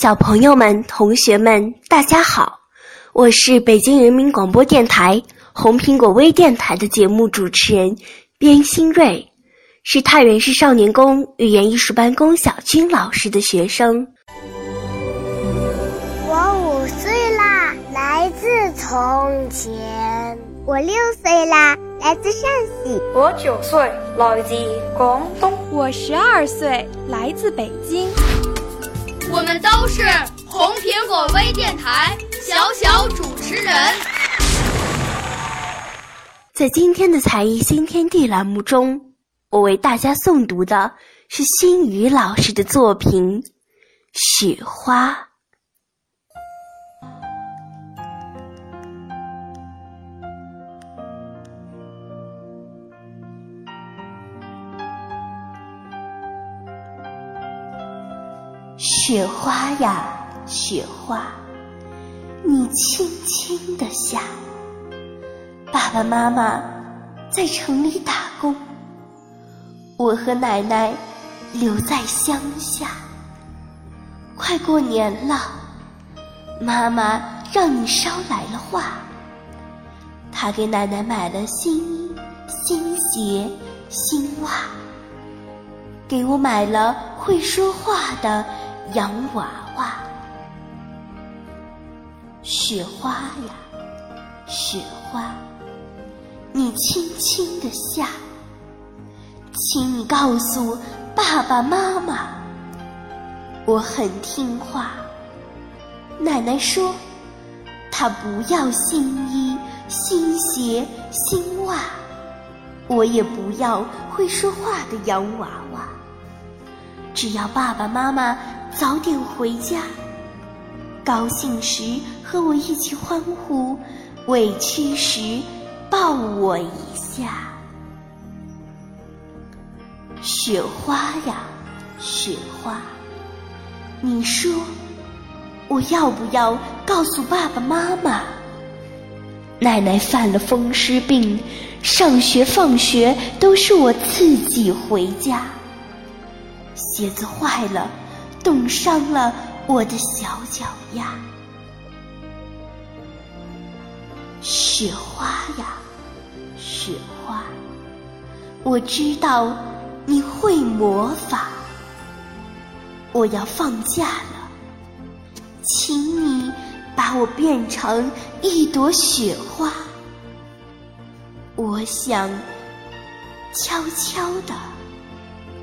小朋友们、同学们，大家好，我是北京人民广播电台红苹果微电台的节目主持人边新瑞，是太原市少年宫语言艺术班龚小军老师的学生。我五岁啦，来自从前；我六岁啦，来自陕西；我九岁，来自广东；我十二岁，来自北京。我们都是红苹果微电台小小主持人。在今天的才艺新天地栏目中，我为大家诵读的是心雨老师的作品《雪花》。雪花呀，雪花，你轻轻地下。爸爸妈妈在城里打工，我和奶奶留在乡下。快过年了，妈妈让你捎来了话。她给奶奶买了新衣、新鞋、新袜，给我买了会说话的。洋娃娃，雪花呀，雪花，你轻轻地下，请你告诉爸爸妈妈，我很听话。奶奶说，她不要新衣、新鞋、新袜，我也不要会说话的洋娃娃，只要爸爸妈妈。早点回家，高兴时和我一起欢呼，委屈时抱我一下。雪花呀，雪花，你说我要不要告诉爸爸妈妈？奶奶犯了风湿病，上学放学都是我自己回家，鞋子坏了。冻伤了我的小脚丫，雪花呀，雪花，我知道你会魔法。我要放假了，请你把我变成一朵雪花。我想悄悄地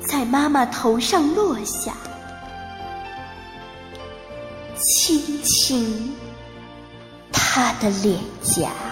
在妈妈头上落下。亲亲他的脸颊。